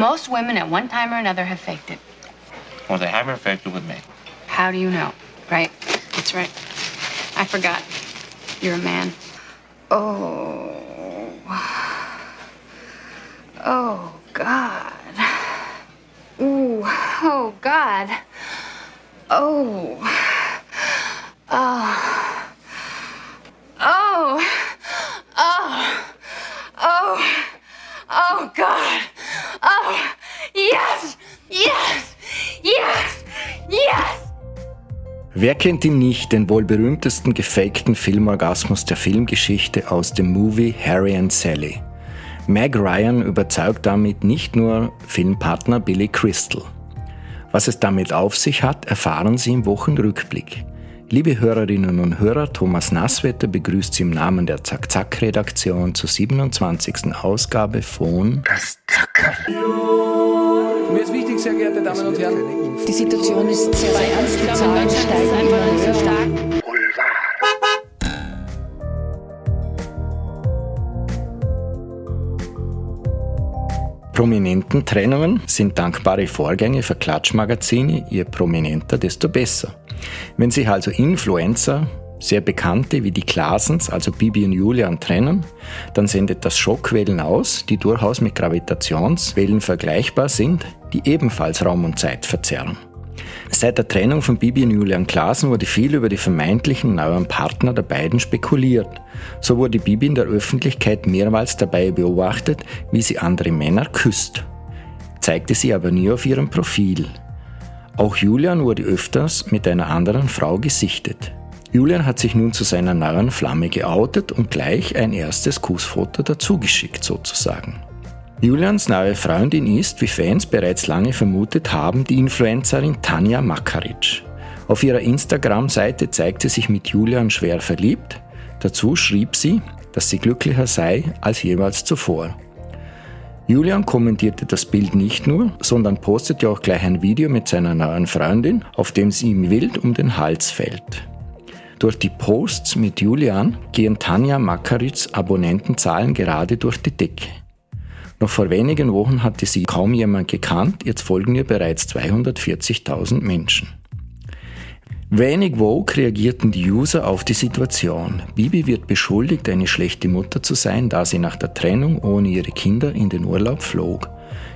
Most women at one time or another have faked it. Well, they haven't faked it with me. How do you know? Right? That's right. I forgot. You're a man. Oh. Oh, God. Ooh. Oh, God. Oh. Oh. Oh. Oh. Oh. Oh, God. Oh. Yes. Yes. Yes. Yes. Wer kennt ihn nicht, den wohl berühmtesten gefakten Filmorgasmus der Filmgeschichte aus dem Movie Harry and Sally? Meg Ryan überzeugt damit nicht nur Filmpartner Billy Crystal. Was es damit auf sich hat, erfahren Sie im Wochenrückblick. Liebe Hörerinnen und Hörer, Thomas Nasswetter begrüßt Sie im Namen der Zack-Zack-Redaktion zur 27. Ausgabe von Das Zackerl. Mir ist wichtig, sehr geehrte Damen und Herren, Die Situation ist sehr, sehr ernst. Die Zahlen steigen immer höher. stark. Prominententrennungen sind dankbare Vorgänge für Klatschmagazine, je prominenter, desto besser. Wenn sich also Influencer, sehr bekannte wie die Klasens, also Bibi und Julian, trennen, dann sendet das Schockwellen aus, die durchaus mit Gravitationswellen vergleichbar sind, die ebenfalls Raum und Zeit verzerren. Seit der Trennung von Bibi und Julian Klaasen wurde viel über die vermeintlichen neuen Partner der beiden spekuliert. So wurde Bibi in der Öffentlichkeit mehrmals dabei beobachtet, wie sie andere Männer küsst. Zeigte sie aber nie auf ihrem Profil. Auch Julian wurde öfters mit einer anderen Frau gesichtet. Julian hat sich nun zu seiner neuen Flamme geoutet und gleich ein erstes Kussfoto dazugeschickt sozusagen. Julians neue Freundin ist, wie Fans bereits lange vermutet haben, die Influencerin Tanja Makaric. Auf ihrer Instagram-Seite zeigt sie sich mit Julian schwer verliebt. Dazu schrieb sie, dass sie glücklicher sei als jemals zuvor. Julian kommentierte das Bild nicht nur, sondern postete auch gleich ein Video mit seiner neuen Freundin, auf dem sie ihm wild um den Hals fällt. Durch die Posts mit Julian gehen Tanja Makarits Abonnentenzahlen gerade durch die Decke. Noch vor wenigen Wochen hatte sie kaum jemand gekannt, jetzt folgen ihr bereits 240.000 Menschen. Wenig woke reagierten die User auf die Situation. Bibi wird beschuldigt, eine schlechte Mutter zu sein, da sie nach der Trennung ohne ihre Kinder in den Urlaub flog.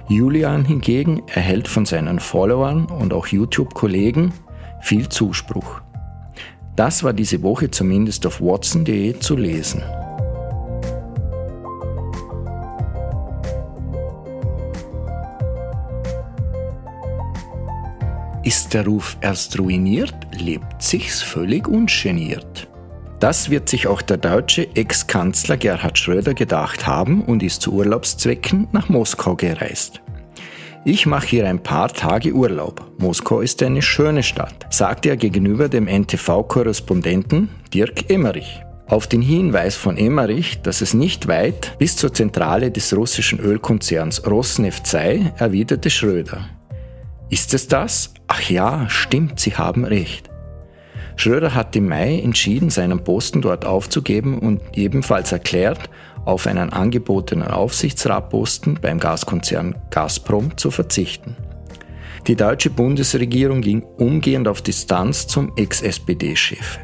Julian hingegen erhält von seinen Followern und auch YouTube-Kollegen viel Zuspruch. Das war diese Woche zumindest auf watson.de zu lesen. Der Ruf erst ruiniert, lebt sich's völlig ungeniert. Das wird sich auch der deutsche Ex-Kanzler Gerhard Schröder gedacht haben und ist zu Urlaubszwecken nach Moskau gereist. Ich mache hier ein paar Tage Urlaub. Moskau ist eine schöne Stadt, sagte er gegenüber dem NTV-Korrespondenten Dirk Emmerich. Auf den Hinweis von Emmerich, dass es nicht weit bis zur Zentrale des russischen Ölkonzerns Rosneft sei, erwiderte Schröder. Ist es das? Ach ja, stimmt, Sie haben recht. Schröder hat im Mai entschieden, seinen Posten dort aufzugeben und ebenfalls erklärt, auf einen angebotenen Aufsichtsratposten beim Gaskonzern Gazprom zu verzichten. Die deutsche Bundesregierung ging umgehend auf Distanz zum Ex-SPD-Chef.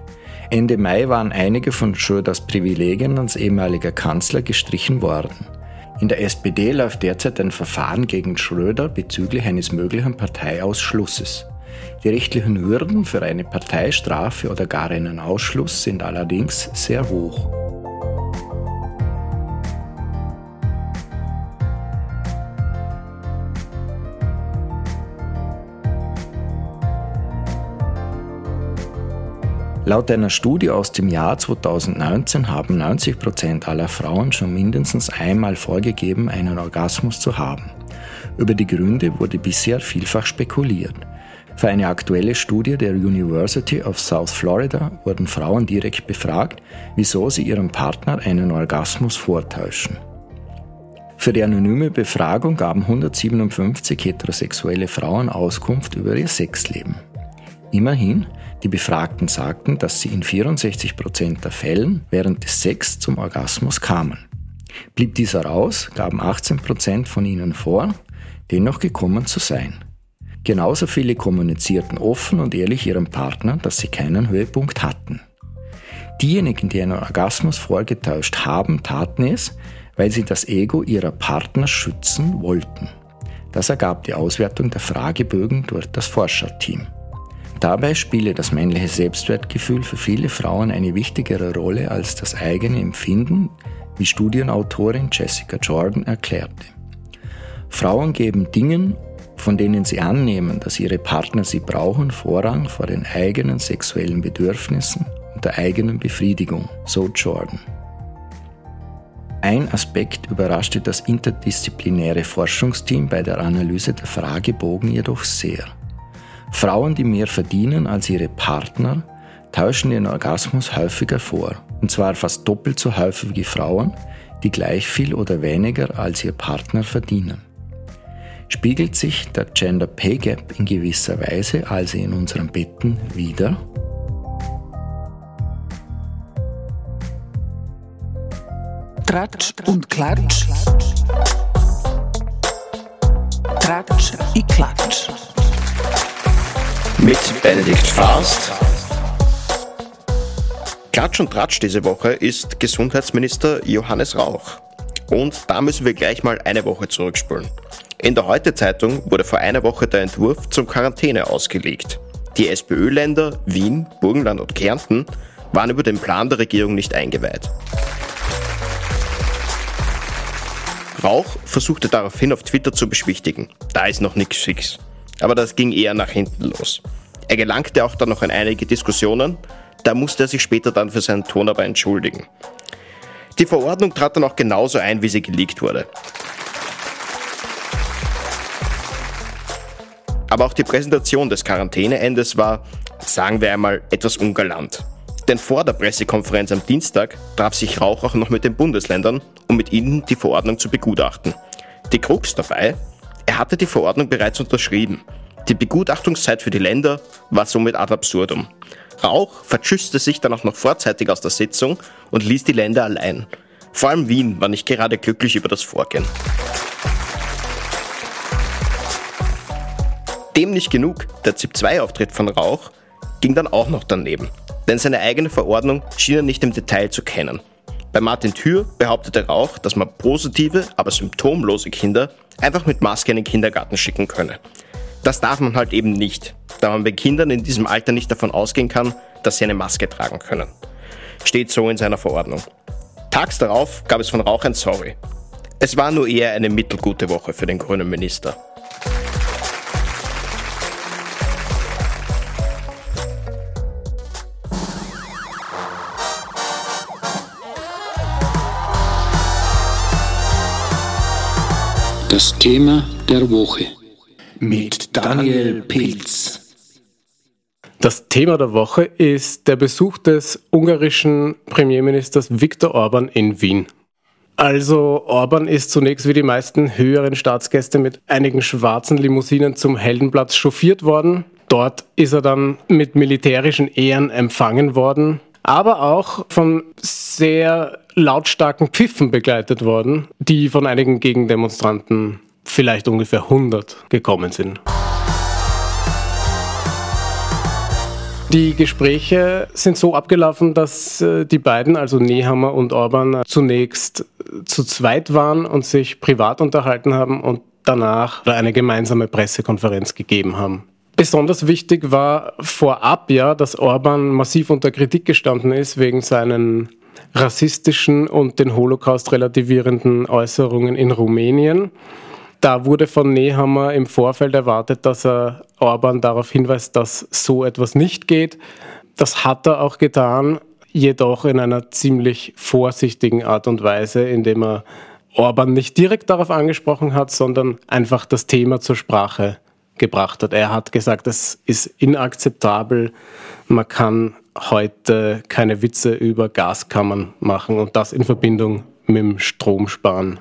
Ende Mai waren einige von Schröders Privilegien als ehemaliger Kanzler gestrichen worden. In der SPD läuft derzeit ein Verfahren gegen Schröder bezüglich eines möglichen Parteiausschlusses. Die rechtlichen Hürden für eine Parteistrafe oder gar einen Ausschluss sind allerdings sehr hoch. Laut einer Studie aus dem Jahr 2019 haben 90 Prozent aller Frauen schon mindestens einmal vorgegeben, einen Orgasmus zu haben. Über die Gründe wurde bisher vielfach spekuliert. Für eine aktuelle Studie der University of South Florida wurden Frauen direkt befragt, wieso sie ihrem Partner einen Orgasmus vortäuschen. Für die anonyme Befragung gaben 157 heterosexuelle Frauen Auskunft über ihr Sexleben. Immerhin, die Befragten sagten, dass sie in 64 Prozent der Fällen während des Sex zum Orgasmus kamen. Blieb dieser aus, gaben 18 Prozent von ihnen vor, dennoch gekommen zu sein. Genauso viele kommunizierten offen und ehrlich ihrem Partner, dass sie keinen Höhepunkt hatten. Diejenigen, die einen Orgasmus vorgetäuscht haben, taten es, weil sie das Ego ihrer Partner schützen wollten. Das ergab die Auswertung der Fragebögen durch das Forscherteam. Dabei spiele das männliche Selbstwertgefühl für viele Frauen eine wichtigere Rolle als das eigene Empfinden, wie Studienautorin Jessica Jordan erklärte. Frauen geben Dingen, von denen sie annehmen, dass ihre Partner sie brauchen, Vorrang vor den eigenen sexuellen Bedürfnissen und der eigenen Befriedigung, so Jordan. Ein Aspekt überraschte das interdisziplinäre Forschungsteam bei der Analyse der Fragebogen jedoch sehr. Frauen, die mehr verdienen als ihre Partner, tauschen den Orgasmus häufiger vor, und zwar fast doppelt so häufig wie Frauen, die gleich viel oder weniger als ihr Partner verdienen. Spiegelt sich der Gender Pay Gap in gewisser Weise also in unseren Betten wieder? Tratsch und Klatsch. Tratsch i Klatsch. Mit Benedikt Faust. Klatsch und Tratsch diese Woche ist Gesundheitsminister Johannes Rauch. Und da müssen wir gleich mal eine Woche zurückspulen. In der Heute-Zeitung wurde vor einer Woche der Entwurf zum Quarantäne ausgelegt. Die SPÖ-Länder Wien, Burgenland und Kärnten waren über den Plan der Regierung nicht eingeweiht. Rauch versuchte daraufhin auf Twitter zu beschwichtigen. Da ist noch nichts fix. Aber das ging eher nach hinten los. Er gelangte auch dann noch in einige Diskussionen, da musste er sich später dann für seinen Ton aber entschuldigen. Die Verordnung trat dann auch genauso ein, wie sie geleakt wurde. Aber auch die Präsentation des Quarantäneendes war, sagen wir einmal, etwas ungalant. Denn vor der Pressekonferenz am Dienstag traf sich Rauch auch noch mit den Bundesländern, um mit ihnen die Verordnung zu begutachten. Die Krux dabei, er hatte die Verordnung bereits unterschrieben. Die Begutachtungszeit für die Länder war somit ad absurdum. Rauch verschüsste sich dann auch noch vorzeitig aus der Sitzung und ließ die Länder allein. Vor allem Wien war nicht gerade glücklich über das Vorgehen. Dem nicht genug, der ZIP-2-Auftritt von Rauch ging dann auch noch daneben. Denn seine eigene Verordnung schien er nicht im Detail zu kennen. Bei Martin Thür behauptete Rauch, dass man positive, aber symptomlose Kinder einfach mit Maske in den Kindergarten schicken könne. Das darf man halt eben nicht, da man bei Kindern in diesem Alter nicht davon ausgehen kann, dass sie eine Maske tragen können. Steht so in seiner Verordnung. Tags darauf gab es von Rauch ein Sorry. Es war nur eher eine mittelgute Woche für den grünen Minister. Das Thema der Woche mit Daniel Pilz. Das Thema der Woche ist der Besuch des ungarischen Premierministers Viktor Orban in Wien. Also Orban ist zunächst wie die meisten höheren Staatsgäste mit einigen schwarzen Limousinen zum Heldenplatz chauffiert worden. Dort ist er dann mit militärischen Ehren empfangen worden, aber auch von sehr lautstarken Pfiffen begleitet worden, die von einigen Gegendemonstranten vielleicht ungefähr 100 gekommen sind. Die Gespräche sind so abgelaufen, dass äh, die beiden, also Nehammer und Orban, zunächst zu zweit waren und sich privat unterhalten haben und danach eine gemeinsame Pressekonferenz gegeben haben. Besonders wichtig war vorab ja, dass Orban massiv unter Kritik gestanden ist wegen seinen rassistischen und den Holocaust relativierenden Äußerungen in Rumänien. Da wurde von Nehammer im Vorfeld erwartet, dass er Orban darauf hinweist, dass so etwas nicht geht. Das hat er auch getan, jedoch in einer ziemlich vorsichtigen Art und Weise, indem er Orban nicht direkt darauf angesprochen hat, sondern einfach das Thema zur Sprache gebracht hat. Er hat gesagt, es ist inakzeptabel, man kann heute keine Witze über Gaskammern machen und das in Verbindung mit dem Stromsparen.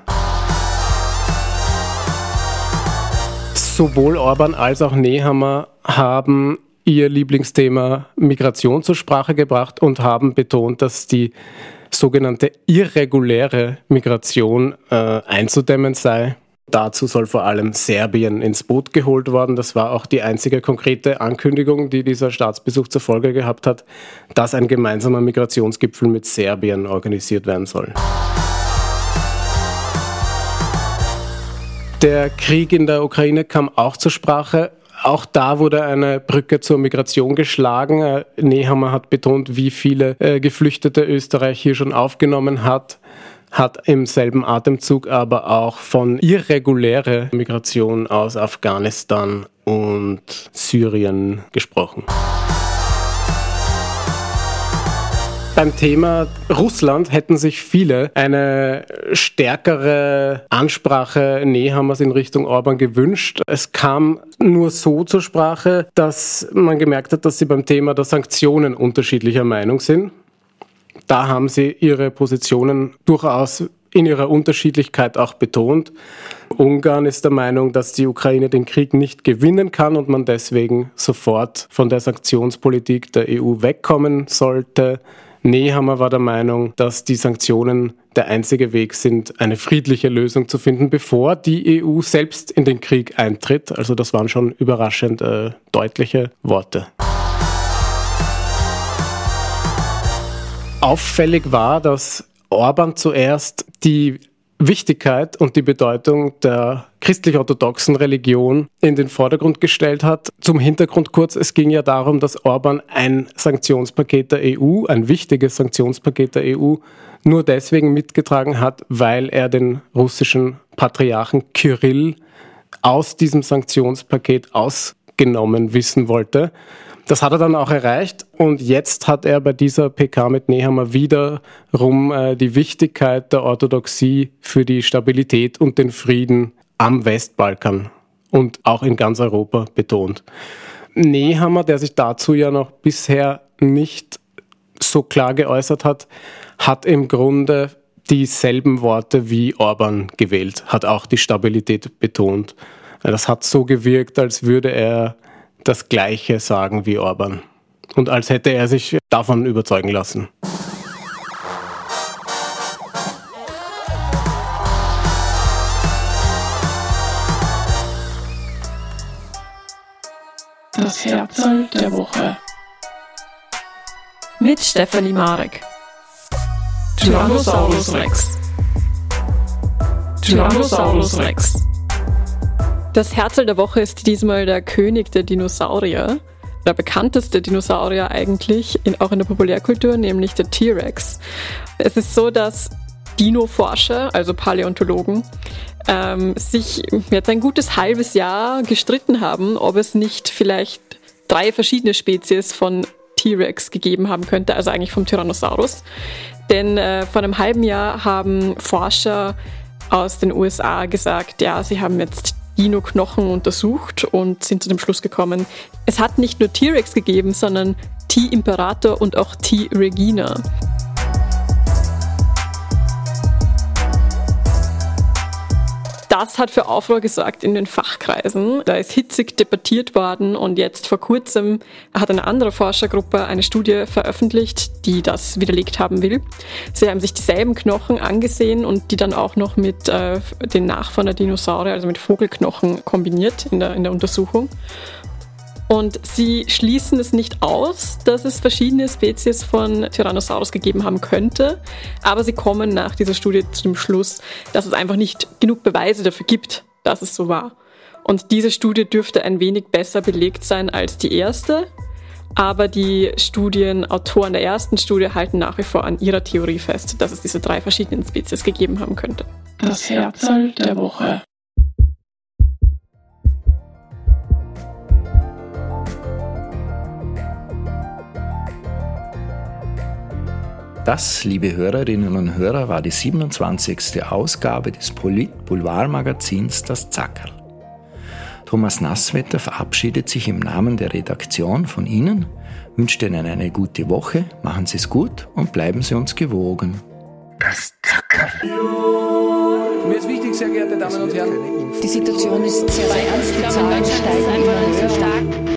Sowohl Orban als auch Nehammer haben ihr Lieblingsthema Migration zur Sprache gebracht und haben betont, dass die sogenannte irreguläre Migration äh, einzudämmen sei. Dazu soll vor allem Serbien ins Boot geholt worden. Das war auch die einzige konkrete Ankündigung, die dieser Staatsbesuch zur Folge gehabt hat, dass ein gemeinsamer Migrationsgipfel mit Serbien organisiert werden soll. Der Krieg in der Ukraine kam auch zur Sprache. Auch da wurde eine Brücke zur Migration geschlagen. Äh, Nehammer hat betont, wie viele äh, Geflüchtete Österreich hier schon aufgenommen hat hat im selben Atemzug aber auch von irregulärer Migration aus Afghanistan und Syrien gesprochen. Beim Thema Russland hätten sich viele eine stärkere Ansprache Nehammers in Richtung Orban gewünscht. Es kam nur so zur Sprache, dass man gemerkt hat, dass sie beim Thema der Sanktionen unterschiedlicher Meinung sind da haben sie ihre Positionen durchaus in ihrer Unterschiedlichkeit auch betont. Ungarn ist der Meinung, dass die Ukraine den Krieg nicht gewinnen kann und man deswegen sofort von der Sanktionspolitik der EU wegkommen sollte. Nehammer war der Meinung, dass die Sanktionen der einzige Weg sind, eine friedliche Lösung zu finden, bevor die EU selbst in den Krieg eintritt. Also das waren schon überraschend äh, deutliche Worte. Auffällig war, dass Orban zuerst die Wichtigkeit und die Bedeutung der christlich-orthodoxen Religion in den Vordergrund gestellt hat. Zum Hintergrund kurz, es ging ja darum, dass Orban ein Sanktionspaket der EU, ein wichtiges Sanktionspaket der EU, nur deswegen mitgetragen hat, weil er den russischen Patriarchen Kyrill aus diesem Sanktionspaket ausgenommen wissen wollte. Das hat er dann auch erreicht und jetzt hat er bei dieser PK mit Nehammer wiederum äh, die Wichtigkeit der Orthodoxie für die Stabilität und den Frieden am Westbalkan und auch in ganz Europa betont. Nehammer, der sich dazu ja noch bisher nicht so klar geäußert hat, hat im Grunde dieselben Worte wie Orban gewählt, hat auch die Stabilität betont. Das hat so gewirkt, als würde er das Gleiche sagen wie Orban. Und als hätte er sich davon überzeugen lassen. Das Herzl der Woche. Mit Stefanie Marek. Tyrannosaurus Rex. Tyrannosaurus Rex. Das Herzl der Woche ist diesmal der König der Dinosaurier. Der bekannteste Dinosaurier eigentlich, in, auch in der Populärkultur, nämlich der T-Rex. Es ist so, dass Dino-Forscher, also Paläontologen, ähm, sich jetzt ein gutes halbes Jahr gestritten haben, ob es nicht vielleicht drei verschiedene Spezies von T-Rex gegeben haben könnte, also eigentlich vom Tyrannosaurus. Denn äh, vor einem halben Jahr haben Forscher aus den USA gesagt, ja, sie haben jetzt Dino-Knochen untersucht und sind zu dem Schluss gekommen, es hat nicht nur T-Rex gegeben, sondern T-Imperator und auch T-Regina. Das hat für Aufruhr gesorgt in den Fachkreisen. Da ist hitzig debattiert worden und jetzt vor kurzem hat eine andere Forschergruppe eine Studie veröffentlicht, die das widerlegt haben will. Sie haben sich dieselben Knochen angesehen und die dann auch noch mit äh, den Nachfahren der Dinosaurier, also mit Vogelknochen kombiniert in der, in der Untersuchung. Und sie schließen es nicht aus, dass es verschiedene Spezies von Tyrannosaurus gegeben haben könnte, aber sie kommen nach dieser Studie zu dem Schluss, dass es einfach nicht genug Beweise dafür gibt, dass es so war. Und diese Studie dürfte ein wenig besser belegt sein als die erste, aber die Studienautoren der ersten Studie halten nach wie vor an ihrer Theorie fest, dass es diese drei verschiedenen Spezies gegeben haben könnte. Das Herzl der Woche. Das, liebe Hörerinnen und Hörer, war die 27. Ausgabe des Polit-Boulevard-Magazins Das Zackerl. Thomas Nasswetter verabschiedet sich im Namen der Redaktion von Ihnen, wünscht Ihnen eine gute Woche, machen Sie es gut und bleiben Sie uns gewogen. Das Zackerl. Mir ist wichtig, sehr geehrte Damen und Herren. Die Situation ist sehr, sehr ernst. Die Zahlen steigen immer höher.